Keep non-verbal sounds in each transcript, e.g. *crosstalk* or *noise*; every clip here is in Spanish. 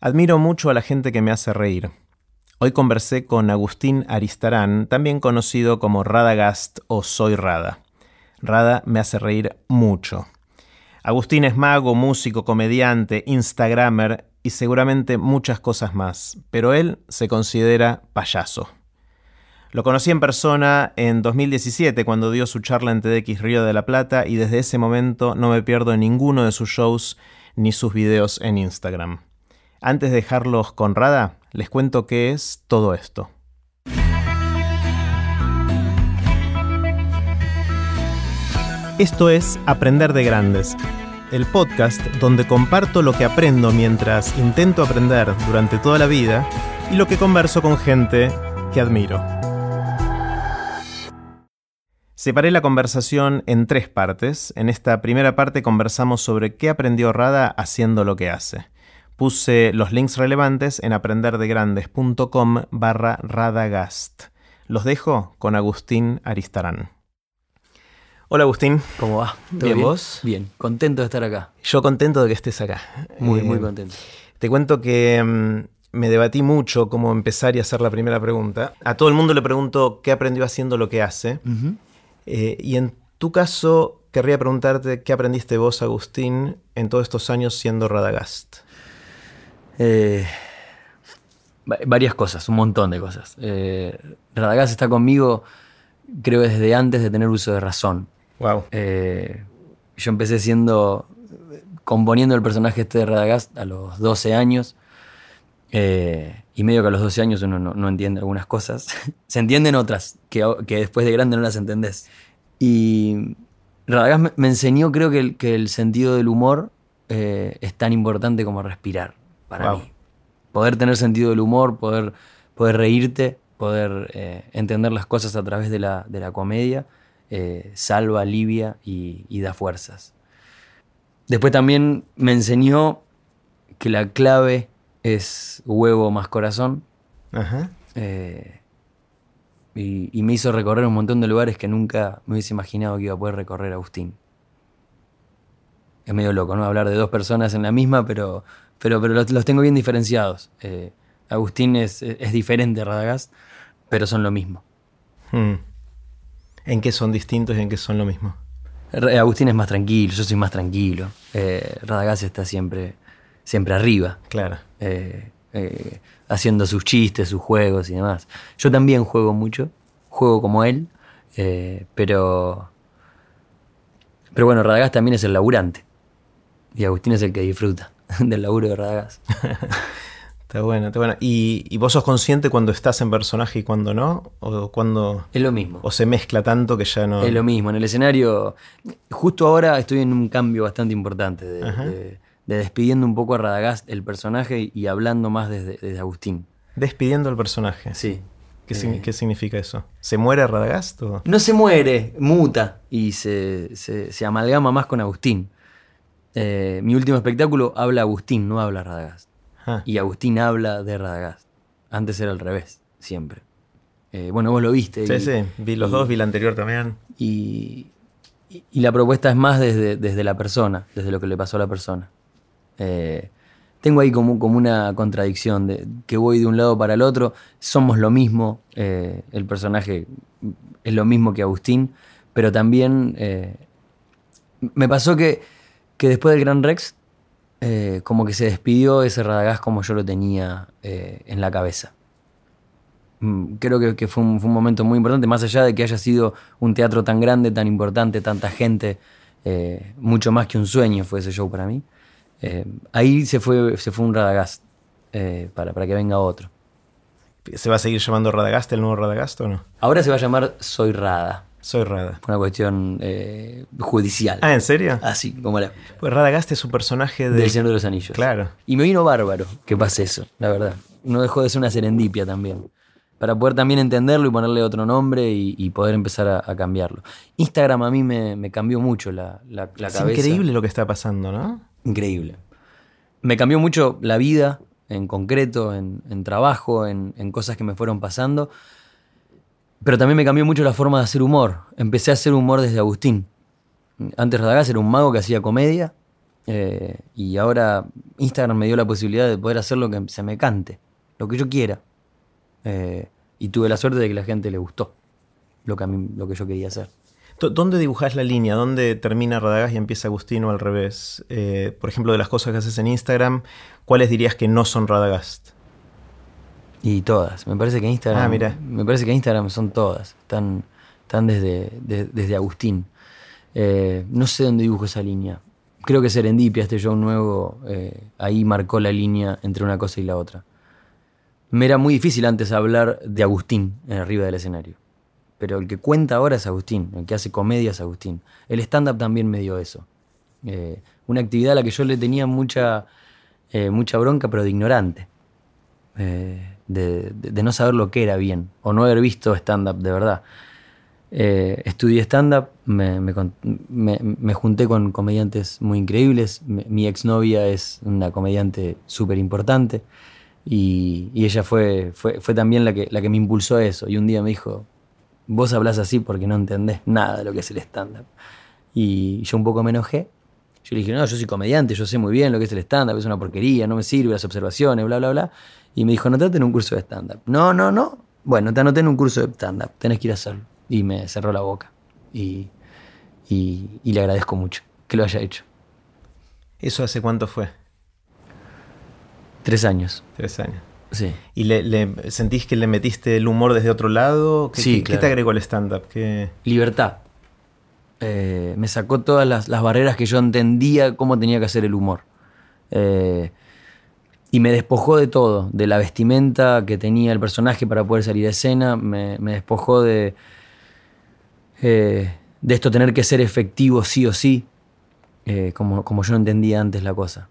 Admiro mucho a la gente que me hace reír. Hoy conversé con Agustín Aristarán, también conocido como Radagast o Soy Rada. Rada me hace reír mucho. Agustín es mago, músico, comediante, instagramer y seguramente muchas cosas más, pero él se considera payaso. Lo conocí en persona en 2017 cuando dio su charla en TEDx Río de la Plata y desde ese momento no me pierdo ninguno de sus shows ni sus videos en Instagram. Antes de dejarlos con Rada, les cuento qué es todo esto. Esto es Aprender de Grandes, el podcast donde comparto lo que aprendo mientras intento aprender durante toda la vida y lo que converso con gente que admiro. Separé la conversación en tres partes. En esta primera parte conversamos sobre qué aprendió Rada haciendo lo que hace. Puse los links relevantes en aprenderdegrandes.com barra radagast. Los dejo con Agustín Aristarán. Hola Agustín. ¿Cómo va? ¿Bien, vos? Bien, contento de estar acá. Yo contento de que estés acá. Muy, Eh, muy contento. Te cuento que mm, me debatí mucho cómo empezar y hacer la primera pregunta. A todo el mundo le pregunto qué aprendió haciendo lo que hace. Eh, y en tu caso, querría preguntarte qué aprendiste vos, Agustín, en todos estos años siendo Radagast. Eh, va- varias cosas, un montón de cosas. Eh, Radagast está conmigo, creo, desde antes de tener uso de razón. Wow. Eh, yo empecé siendo. componiendo el personaje este de Radagast a los 12 años. eh, y medio que a los 12 años uno no, no entiende algunas cosas. *laughs* Se entienden otras, que, que después de grande no las entendés. Y Radagast me, me enseñó, creo que el, que el sentido del humor eh, es tan importante como respirar para Wow. mí. Poder tener sentido del humor, poder, poder reírte, poder eh, entender las cosas a través de la, de la comedia, eh, salva, alivia y, y da fuerzas. Después también me enseñó que la clave es huevo más corazón. Ajá. eh, y, y me hizo recorrer un montón de lugares que nunca me hubiese imaginado que iba a poder recorrer Agustín. Es medio loco, ¿no? Hablar de dos personas en la misma, pero, pero, pero los, los tengo bien diferenciados. Eh, Agustín es, es diferente a Radagast, pero son lo mismo. Hmm. ¿En qué son distintos y en qué son lo mismo? Agustín es más tranquilo, yo soy más tranquilo. Eh, Radagast está siempre, siempre arriba. Claro. eh, eh, haciendo sus chistes, sus juegos y demás. Yo también juego mucho, juego como él, pero. Pero bueno, Radagast también es el laburante. Y Agustín es el que disfruta *laughs* del laburo de Radagast. *laughs* Está bueno, está bueno. ¿Y, y vos sos consciente cuando estás en personaje y cuando no? ¿O cuando Es lo mismo. o se mezcla tanto que ya no...? Es lo mismo. En el escenario, justo ahora estoy en un cambio bastante importante de, Ajá. de- de despidiendo un poco a Radagast, el personaje, y hablando más desde, desde Agustín. Despidiendo al personaje. Sí. ¿Qué, Eh, qué significa eso? ¿Se muere Radagast o...? No se muere, muta y se, se- se amalgama más con Agustín. Eh, mi último espectáculo habla Agustín, no habla Radagast. Ah, Y Agustín habla de Radagast. Antes era al revés, siempre. Eh, bueno, vos lo viste. sí, y, sí. Vi los y- dos, vi la anterior también. Y, y- la propuesta es más desde, desde la persona, desde lo que le pasó a la persona. Eh, tengo ahí como, como una contradicción de que voy de un lado para el otro. Somos lo mismo. eh, el personaje es lo mismo que Agustín. Pero también me pasó que, que después del Gran Rex, eh, como que se despidió ese Radagast como yo lo tenía eh, en la cabeza. Mm, Creo que, que fue, un, fue un momento muy importante, más allá de que haya sido un teatro tan grande, tan importante, tanta gente, eh, mucho más que un sueño fue ese show para mí. Ahí se fue, se fue un Radagast para, para que venga otro. ¿Se va a seguir llamando Radagast el nuevo Radagast o no? Ahora se va a llamar Soy Rada, Soy Rada. por una cuestión eh, judicial. Ah, ¿en serio? Así, como la Pues Radagast es un personaje de... del Señor de los Anillos. Claro. Y me vino bárbaro que pase eso, la verdad. No dejó de ser una serendipia también. Para poder también entenderlo y ponerle otro nombre y, y poder empezar a, a cambiarlo. Instagram a mí me, me cambió mucho la, la, la Es cabeza. increíble lo que está pasando, ¿no? Increíble. Me cambió mucho la vida en concreto, en, en trabajo, en, en cosas que me fueron pasando. Pero también me cambió mucho la forma de hacer humor. Empecé a hacer humor desde Agustín. Antes Radagás era un mago que hacía comedia Eh, y ahora Instagram me dio la posibilidad de poder hacer lo que se me cante, lo que yo quiera. Eh, y tuve la suerte de que la gente le gustó lo que, yo quería hacer. ¿Dónde dibujas la línea? ¿Dónde termina Radagast y empieza Agustín o al revés? Eh, por ejemplo, de las cosas que haces en Instagram, ¿cuáles dirías que no son Radagast? Y todas. Me parece que Instagram. Ah, mira. Me parece que Instagram son todas. Están, están desde, desde Agustín. no sé dónde dibujo esa línea creo que Serendipia, este show nuevo, eh, ahí marcó la línea entre una cosa y la otra. Me era muy difícil antes hablar de Agustín en arriba del escenario. Pero el que cuenta ahora es Agustín, el que hace comedia es Agustín. El stand-up también me dio eso. Eh, una actividad a la que yo le tenía mucha, eh, mucha bronca, pero de ignorante. De, no saber lo que era bien, o no haber visto stand-up de verdad. Eh, estudié stand-up, me, me, junté con comediantes muy increíbles. Mi, exnovia es una comediante súper importante y, ella fue, fue, fue, también la que, la que me impulsó a eso. Y un día me dijo, vos hablas así porque no entendés nada de lo que es el stand-up. Y yo un poco me enojé. Yo le dije, no, yo soy comediante, yo sé muy bien lo que es el stand-up, es una porquería, no me sirve las observaciones, bla, bla, bla. Y me dijo, anotate en un curso de stand-up. No, no, no. Bueno, te anoté en un curso de stand-up, tenés que ir a hacerlo y me cerró la boca. Y, le agradezco mucho que lo haya hecho. ¿Eso hace cuánto fue? Tres años. Tres años. Sí. ¿Y le, sentís que le metiste el humor desde otro lado? ¿Qué, sí, ¿qué, te agregó el stand-up? Libertad. Eh, me sacó todas las, barreras que yo entendía cómo tenía que hacer el humor. Eh, y me despojó de todo, de la vestimenta que tenía el personaje para poder salir a escena, me despojó de, eh, de esto tener que ser efectivo sí o sí, como, como yo no entendía antes la cosa.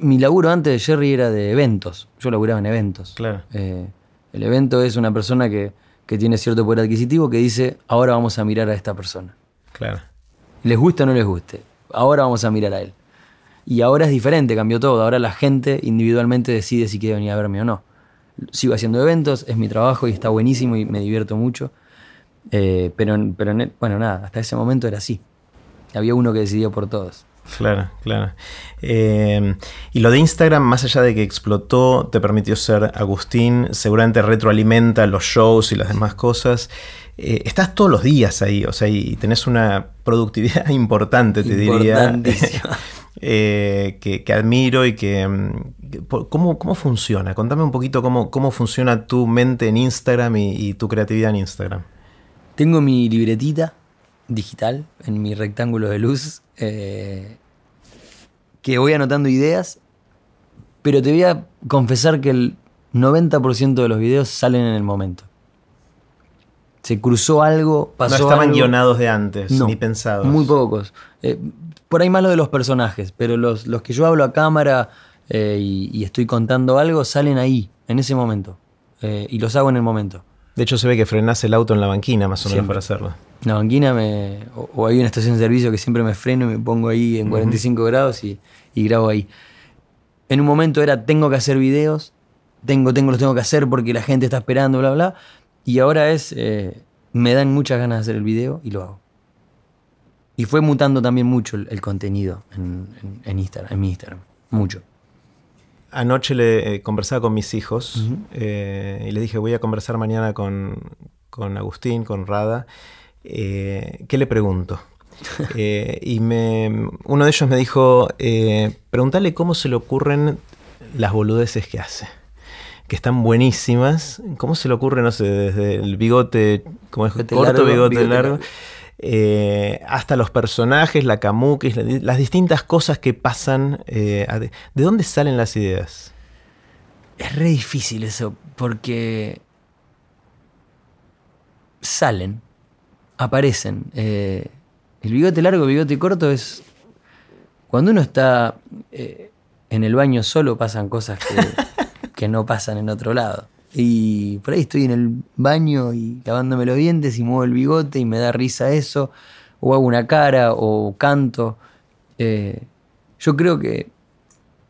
mi laburo antes de Jerry era de eventos, yo laburaba en eventos. Claro. El evento es una persona que, que, tiene cierto poder adquisitivo que dice, ahora vamos a mirar a esta persona. Claro. Les guste o no les guste, ahora vamos a mirar a él. Y ahora es diferente, cambió todo. Ahora la gente individualmente decide si quiere venir a verme o no. Sigo haciendo eventos, es mi trabajo y está buenísimo y me divierto mucho. Eh, pero, pero bueno, nada, hasta ese momento era así. Había uno que decidió por todos. Claro, claro. Eh, y lo de Instagram, más allá de que explotó, te permitió ser Agustín, seguramente retroalimenta los shows y las demás cosas. Eh, estás todos los días ahí, o sea, y tenés una productividad *laughs* importante, te diría. *laughs* que, admiro y que... Mm, ¿cómo, ¿Cómo funciona? Contame un poquito cómo, cómo funciona tu mente en Instagram y tu creatividad en Instagram. Tengo mi libretita digital en mi rectángulo de luz eh, que voy anotando ideas, pero te voy a confesar que el 90% de los videos salen en el momento. Se cruzó algo, pasó. No estaban guionados de antes, ni pensados. Muy pocos. Eh, por ahí más lo de los personajes, pero los, los que yo hablo a cámara eh, y, estoy contando algo salen ahí, en ese momento. y los hago en el momento. De hecho, se ve que frenás el auto en la banquina, más o menos, para hacerlo. En la banquina me, o, hay una estación de servicio que siempre me freno y me pongo ahí en 45 grados y, grabo ahí. En un momento era, tengo que hacer videos, tengo, tengo, los tengo que hacer porque la gente está esperando, bla, bla. Y ahora es, eh, me dan muchas ganas de hacer el video y lo hago. Y fue mutando también mucho el, contenido en, Instagram, en mi Instagram. Mucho. Anoche le eh, conversaba con mis hijos eh, y le dije, voy a conversar mañana con, Agustín, con Rada. Eh, ¿Qué le pregunto? *laughs* y me, uno de ellos me dijo, pregúntale cómo se le ocurren las boludeces que hace que están buenísimas. ¿Cómo se le ocurre, no sé, desde el bigote, como es corto, bigote, largo, eh, hasta los personajes, la kamuki, las distintas cosas que pasan. Eh, ¿De dónde salen las ideas? Es re difícil eso, porque salen, aparecen. Eh, el bigote largo, el bigote corto es... Cuando uno está en el baño solo pasan cosas que *laughs* no pasan en otro lado. Y por ahí estoy en el baño y lavándome los dientes y muevo el bigote y me da risa eso, o hago una cara o canto. Eh, yo creo que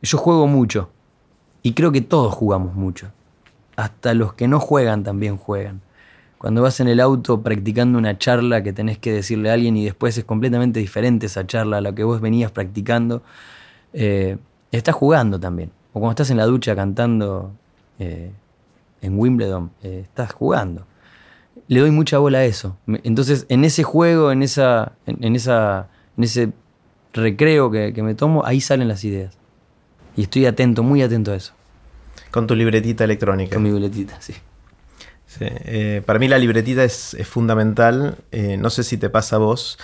yo juego mucho y creo que todos jugamos mucho. Hasta los que no juegan también juegan. Cuando vas en el auto practicando una charla que tenés que decirle a alguien y después es completamente diferente esa charla a la que vos venías practicando, eh, estás jugando también. O cuando estás en la ducha cantando eh, en Wimbledon, eh, estás jugando. Le doy mucha bola a eso. Entonces, en ese juego, en, esa, en, en esa, en ese recreo que, que me tomo, ahí salen las ideas. Y estoy atento, muy atento a eso. Con tu libretita electrónica. Con mi sí. Sí, eh, para mí la libretita es, es fundamental. Eh, no sé si te pasa a vos,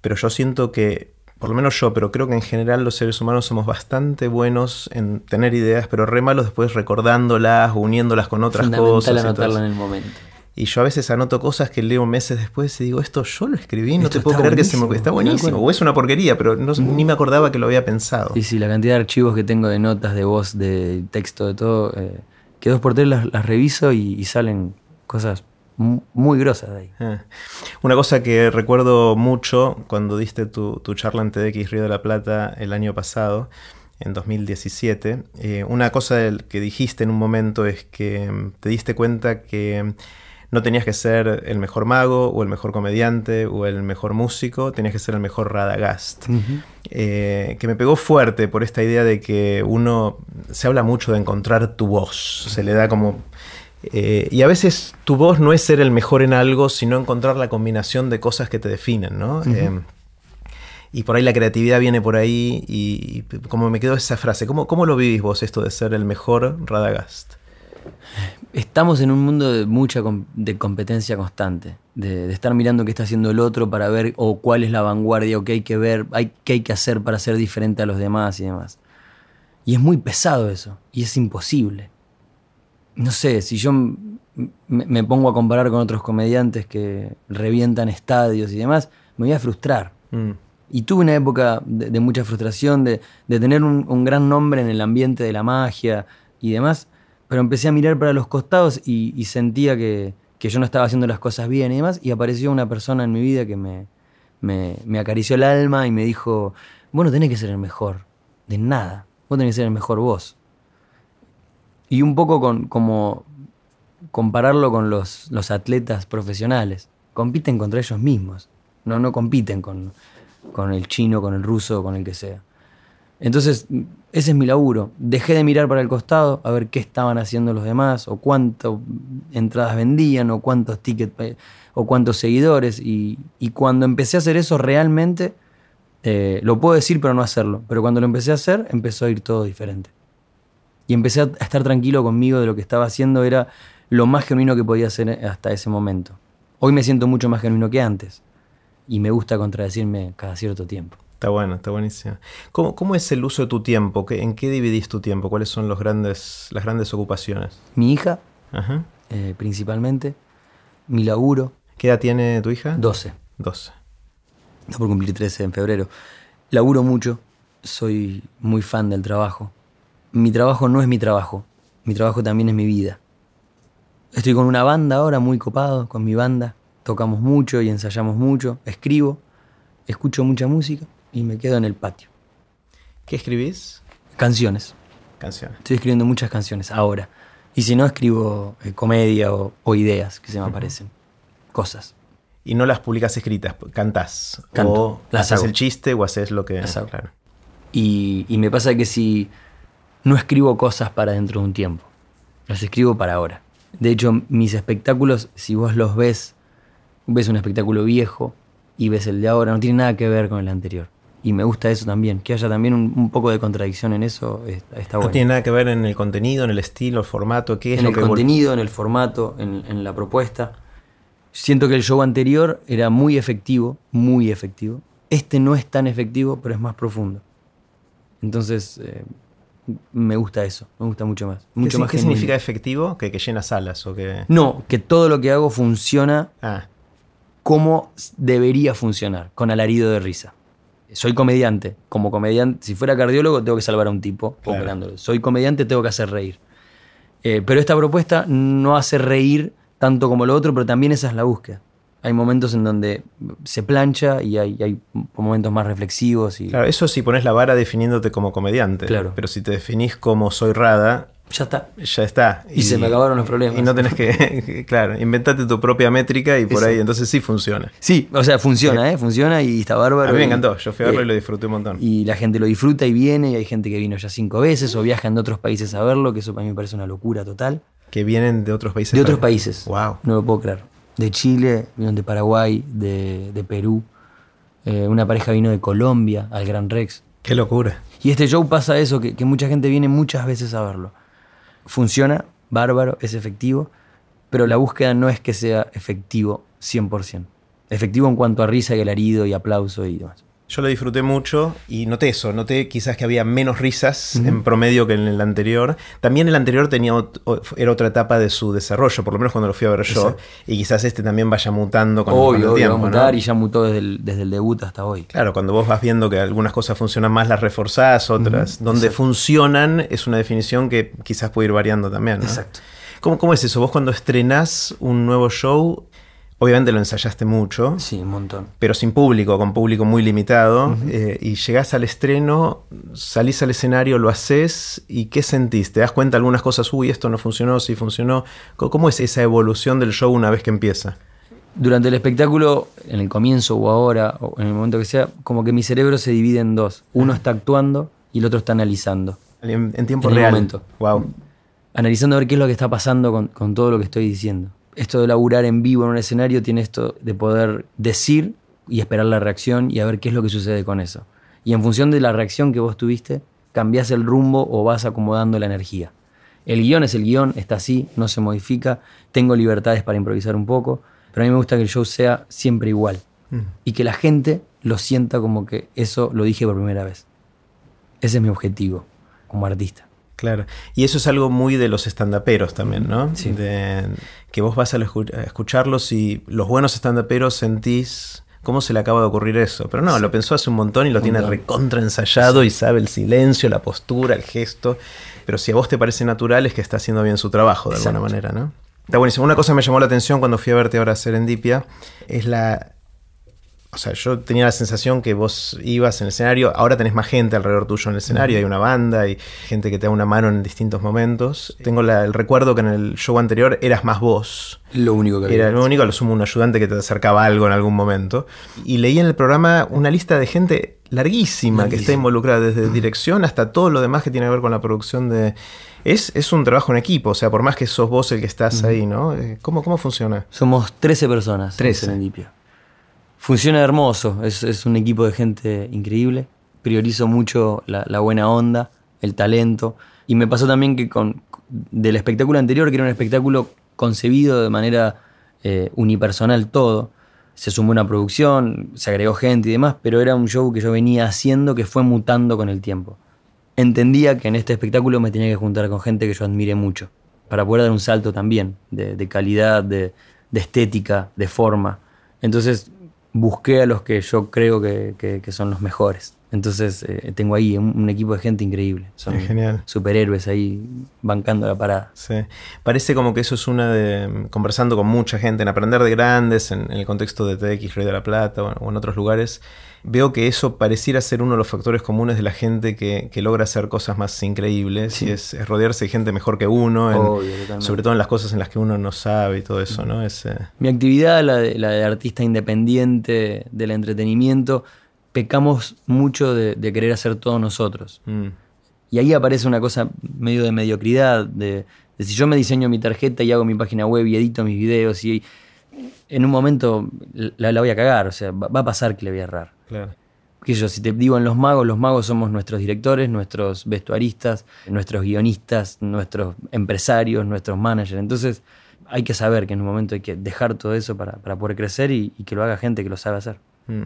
pero yo siento que, por lo menos yo, pero creo que en general los seres humanos somos bastante buenos en tener ideas, pero re malos después recordándolas, uniéndolas con otras Fundamental cosas. y en el momento. Y yo a veces anoto cosas que leo meses después y digo, esto yo lo escribí, no Esto te puedo creer que se me... Está buenísimo. O es una porquería, pero no- ni me acordaba que lo había pensado. Sí, sí, la cantidad de archivos que tengo de notas, de voz, de texto, de todo, eh, que dos por tres las, las reviso y, y salen cosas muy grosas de ahí. Ah. Una cosa que recuerdo mucho cuando diste tu, tu charla en TEDx Río de la Plata el año pasado, en 2017, eh, una cosa que dijiste en un momento es que mm, te diste cuenta que mm, no tenías que ser el mejor mago o el mejor comediante o el mejor músico, tenías que ser el mejor Radagast. Eh, que me pegó fuerte por esta idea de que uno se habla mucho de encontrar tu voz, se le da como... eh, y a veces tu voz no es ser el mejor en algo, sino encontrar la combinación de cosas que te definen, ¿no? Eh, y por ahí la creatividad viene por ahí y, y como me quedó esa frase, ¿cómo, ¿cómo lo vivís vos esto de ser el mejor Radagast? Estamos en un mundo de mucha com- de competencia constante, de, de estar mirando qué está haciendo el otro para ver o cuál es la vanguardia o qué hay que ver, hay, qué hay que hacer para ser diferente a los demás y demás. Y es muy pesado eso, y es imposible. No sé, si yo me, me pongo a comparar con otros comediantes que revientan estadios y demás, me voy a frustrar. Mm. Y tuve una época de, de mucha frustración, de, de tener un, un gran nombre en el ambiente de la magia y demás, pero empecé a mirar para los costados y, y sentía que, que yo no estaba haciendo las cosas bien y demás, y apareció una persona en mi vida que me, me, me acarició el alma y me dijo, vos no tenés que ser el mejor, de nada, vos tenés que ser el mejor vos. Y un poco con, como compararlo con los, los atletas profesionales, compiten contra ellos mismos, no, no compiten con, con el chino, con el ruso, con el que sea. Entonces, ese es mi laburo. Dejé de mirar para el costado a ver qué estaban haciendo los demás, o cuántas entradas vendían, o cuántos tickets, o cuántos seguidores. Y, y cuando empecé a hacer eso realmente, eh, lo puedo decir pero no hacerlo. Pero cuando lo empecé a hacer, empezó a ir todo diferente. Y empecé a estar tranquilo conmigo de lo que estaba haciendo, era lo más genuino que podía hacer hasta ese momento. Hoy me siento mucho más genuino que antes. Y me gusta contradecirme cada cierto tiempo. Está bueno, está buenísimo. ¿Cómo, cómo es el uso de tu tiempo? ¿Qué- ¿En qué dividís tu tiempo? ¿Cuáles son los grandes, las grandes ocupaciones? Mi hija, Ajá. eh, principalmente, mi laburo, ¿Qué edad tiene tu hija? 12. 12. Está por cumplir 13 en febrero. Laburo mucho, soy muy fan del trabajo. Mi trabajo no es mi trabajo, mi trabajo también es mi vida. Estoy con una banda ahora, muy copado, con mi banda. Tocamos mucho y ensayamos mucho, escribo, escucho mucha música y me quedo en el patio. ¿Qué escribís? Canciones. Canciones. Estoy escribiendo muchas canciones ahora. Y si no, escribo eh, comedia o, o ideas que se me aparecen. Cosas. Y no las publicas escritas, cantás. Canto, O las haces hago. el chiste o haces lo que... Las hago. Claro. Y, y me pasa que si no escribo cosas para dentro de un tiempo, las escribo para ahora. De hecho, mis espectáculos, si vos los ves, ves un espectáculo viejo y ves el de ahora, no tiene nada que ver con el anterior. Y me gusta eso también, que haya también un, un poco de contradicción en eso, está, está No bueno. tiene nada que ver en el contenido, en el estilo, el formato, qué es en lo el que... contenido, en el formato, en, en la propuesta. Siento que el show anterior era muy efectivo, muy efectivo. Este no es tan efectivo, pero es más profundo. Entonces, eh, me gusta eso, me gusta mucho más. ¿Qué, Mucho si- más qué genuino. significa efectivo? Que, que llena salas o que... No, que todo lo que hago funciona Ah, como debería funcionar, con alarido de risa. Soy comediante. Como comediante, si fuera cardiólogo, tengo que salvar a un tipo Claro. operándolo. Soy comediante, tengo que hacer reír. Eh, pero esta propuesta no hace reír tanto como lo otro, pero también esa es la búsqueda. Hay momentos en donde se plancha y hay, hay momentos más reflexivos. Y, claro, eso si pones la vara definiéndote como comediante. Claro. Pero si te definís como soy Rada, ya está. Ya está. Y, se me acabaron los problemas. Y no tenés que, *laughs* claro, inventate tu propia métrica y por ahí, entonces sí funciona. Sí, o sea, funciona, ¿eh? Funciona y está bárbaro. A mí me encantó, yo fui a verlo eh, y lo disfruté un montón. Y la gente lo disfruta y viene, y hay gente que vino ya cinco veces o viajan de otros países a verlo, que eso para mí me parece una locura total. que vienen de otros países. De otros países. Wow. No lo puedo creer. De Chile, vinieron de Paraguay, de, de Perú. Eh, una pareja vino de Colombia al Gran Rex. Qué locura. Y este show pasa eso, que, que mucha gente viene muchas veces a verlo. Funciona, bárbaro, es efectivo, pero la búsqueda no es que sea efectivo 100%. Efectivo en cuanto a risa y alarido y aplauso y demás. Yo lo disfruté mucho y noté eso, noté quizás que había menos risas en promedio que en el anterior. También el anterior tenía era otra etapa de su desarrollo, por lo menos cuando lo fui a ver yo. Exacto. Y quizás este también vaya mutando con, Obvio, el obvio, tiempo. va a ¿no? mutar y ya mutó desde el, desde el debut hasta hoy. Claro, cuando vos vas viendo que algunas cosas funcionan más, las reforzás, otras. Donde exacto. funcionan es una definición que quizás puede ir variando también. ¿no? Exacto. ¿Cómo, ¿Cómo es eso? Vos cuando estrenás un nuevo show, obviamente lo ensayaste mucho, Sí, un montón. pero sin público, con público muy limitado, eh, y llegás al estreno, salís al escenario, lo haces, y ¿qué sentís? ¿Te das cuenta algunas cosas? Uy, esto no funcionó, sí funcionó. ¿Cómo- ¿Cómo es esa evolución del show una vez que empieza? Durante el espectáculo, en el comienzo o ahora, o en el momento que sea, como que mi cerebro se divide en dos. Uno está actuando y el otro está analizando. En, en tiempo En el real. momento. Wow. Analizando a ver qué es lo que está pasando con, con todo lo que estoy diciendo. Esto de laburar en vivo en un escenario tiene esto de poder decir y esperar la reacción y a ver qué es lo que sucede con eso. Y en función de la reacción que vos tuviste, cambiás el rumbo o vas acomodando la energía. El guion es el guion, está así, no se modifica, tengo libertades para improvisar un poco, pero a mí me gusta que el show sea siempre igual Mm. y que la gente lo sienta como que eso lo dije por primera vez. Ese es mi objetivo como artista. Claro. Y eso es algo muy de los estandaperos también, ¿no? Sí. De, que vos vas a, lo escu- a escucharlos y los buenos estandaperos sentís cómo se le acaba de ocurrir eso. Pero no, lo pensó hace un montón y lo tiene recontra ensayado y sabe el silencio, la postura, el gesto. Pero si a vos te parece natural es que está haciendo bien su trabajo de alguna manera, ¿no? Está buenísimo. Una cosa que me llamó la atención cuando fui a verte ahora a Serendipia es la o sea, yo tenía la sensación que vos ibas en el escenario, ahora tenés más gente alrededor tuyo en el escenario, hay una banda, hay gente que te da una mano en distintos momentos. Tengo la- el recuerdo que en el show anterior eras más vos. Lo único que Era lo único, a lo sumo un ayudante que te acercaba algo en algún momento. Y leí en el programa una lista de gente larguísima, que está involucrada desde dirección hasta todo lo demás que tiene que ver con la producción de... Es, es un trabajo en equipo, o sea, por más que sos vos el que estás ahí, ¿no? Eh, ¿Cómo, ¿Cómo funciona? Somos 13 personas 13. en. Funciona hermoso, es, es un equipo de gente increíble. Priorizo mucho la, buena onda, el talento. Y me pasó también que con del espectáculo anterior, que era un espectáculo concebido de manera eh, unipersonal todo, se sumó una producción, se agregó gente y demás, pero era un show que yo venía haciendo que fue mutando con el tiempo. Entendía que en este espectáculo me tenía que juntar con gente que yo admire mucho, para poder dar un salto también de, de calidad, de, de estética, de forma. Entonces busqué a los que yo creo que, que- que son los mejores. Entonces eh, tengo ahí un, un equipo de gente increíble. Son Es genial. superhéroes ahí bancando la parada. Sí. Parece como que eso es una de. conversando con mucha gente, en Aprender de Grandes, en, en el contexto de TX Rey de la Plata o, o en otros lugares. Veo que eso pareciera ser uno de los factores comunes de la gente que, que logra hacer cosas más increíbles. Sí. Y es, es rodearse de gente mejor que uno, en- Obvio, totalmente. sobre todo en las cosas en las que uno no sabe y todo eso, ¿no? Es, eh, Mi actividad, la de, la de artista independiente del entretenimiento, pecamos mucho de, de querer hacer todo nosotros. mm, Y ahí aparece una cosa medio de mediocridad, de, de si yo me diseño mi tarjeta y hago mi página web y edito mis videos y en un momento la, la voy a cagar, o sea, va a pasar que le voy a errar. Claro. Que yo, si te digo en los magos, los magos somos nuestros directores, nuestros vestuaristas, nuestros guionistas, nuestros empresarios, nuestros managers. Entonces hay que saber que en un momento hay que dejar todo eso para, para poder crecer y, y que lo haga gente que lo sabe hacer. Mm,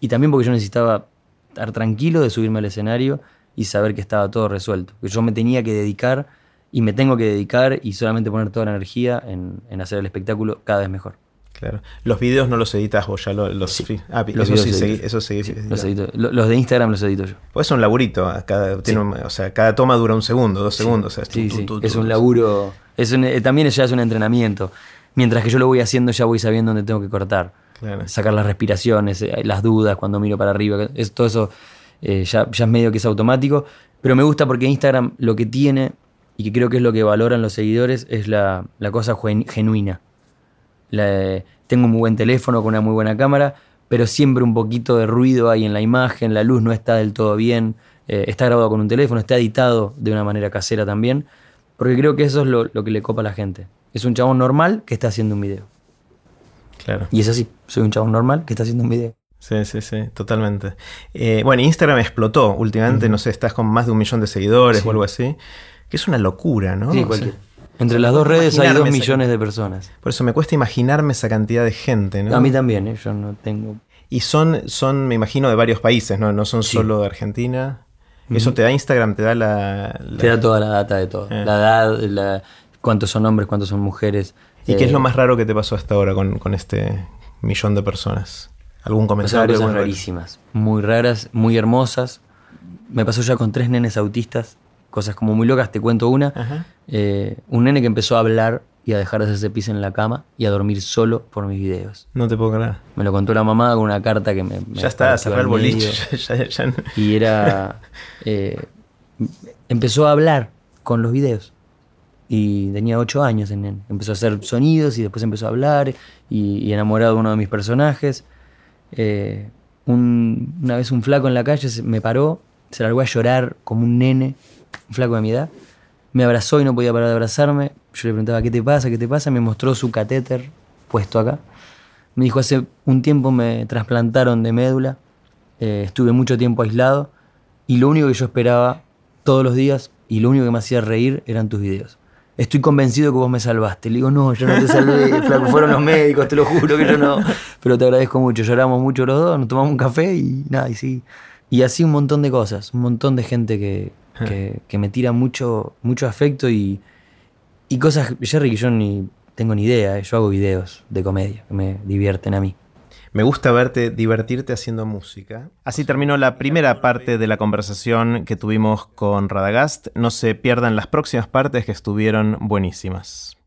Y también porque yo necesitaba estar tranquilo de subirme al escenario y saber que estaba todo resuelto. Que yo me tenía que dedicar y me tengo que dedicar y solamente poner toda la energía en, en hacer el espectáculo cada vez mejor. Claro. Los videos no los editas vos, ya lo- los. Sí. ah, Los eso videos sí, los segui- edito. eso Sí, los, edito- lo- los de Instagram los edito yo. Pues es un laburito, a cada, tiene un- o sea, cada toma dura un segundo, dos segundos. o sea, es un laburo, es un- eh, también ya es un entrenamiento. Mientras que yo lo voy haciendo ya voy sabiendo dónde tengo que cortar. Claro. Sacar las respiraciones, eh, las dudas cuando miro para arriba, es, todo eso eh, ya, ya es medio que es automático. Pero me gusta porque Instagram lo que tiene y que creo que es lo que valoran los seguidores, es la, cosa genuina. Tengo un muy buen teléfono con una muy buena cámara, pero siempre un poquito de ruido hay en la imagen, la luz no está del todo bien, eh, está grabado con un teléfono, está editado de una manera casera también, porque creo que eso es lo, lo que le copa a la gente. Es un chabón normal que está haciendo un video. Claro. Y es así, soy un chabón normal que está haciendo un video. Sí, sí, sí, totalmente. Eh, bueno, Instagram explotó últimamente, no sé, estás con más de un millón de seguidores o algo así, que es una locura, ¿no? Sí, cualquier. Entre las dos redes hay dos millones de personas. Por eso me cuesta imaginarme esa cantidad de gente, ¿no? A mí también, ¿eh? yo no tengo... Y son, son, me imagino, de varios países, ¿no? No son solo de Argentina. ¿Eso te da Instagram? ¿Te da la, Te da toda la data de todo. Eh. La edad, la, cuántos son hombres, cuántos son mujeres. ¿Y qué es lo eh, más raro que te pasó hasta ahora con, con este millón de personas? ¿Algún comentario? cosas rarísimas, muy raras, muy hermosas. Me pasó ya con tres nenes autistas, cosas como muy locas, te cuento una. Eh, un nene que empezó a hablar y a dejar de hacerse pis en la cama y a dormir solo por mis videos. No te puedo creer. Me lo contó la mamá con una carta que me... ya está, cerrar el boliche. *laughs* Y era... Eh, empezó a hablar con los videos. Y tenía ocho años. En, empezó a hacer sonidos y después empezó a hablar y, y enamorado de uno de mis personajes. Eh, una vez un flaco en la calle me paró, se largó a llorar como un nene, un flaco de mi edad. Me abrazó y no podía parar de abrazarme. Yo le preguntaba, ¿qué te pasa? ¿Qué te pasa? Me mostró su catéter puesto acá. Me dijo, hace un tiempo me trasplantaron de médula, eh, estuve mucho tiempo aislado y lo único que yo esperaba todos los días y lo único que me hacía reír eran tus videos estoy convencido que vos me salvaste. Le digo, no, yo no te salvé, *laughs* flaco, fueron los médicos, te lo juro que yo no. Pero te agradezco mucho, lloramos mucho los dos, nos tomamos un café y nada, y sí. Y así un montón de cosas, un montón de gente que, *laughs* que, me tira mucho, mucho afecto y, y cosas, Jerry, que yo ni tengo ni idea, eh, yo hago videos de comedia que me divierten a mí. Me gusta verte divertirte haciendo música. Así terminó la primera parte de la conversación que tuvimos con Radagast. No se pierdan las próximas partes que estuvieron buenísimas.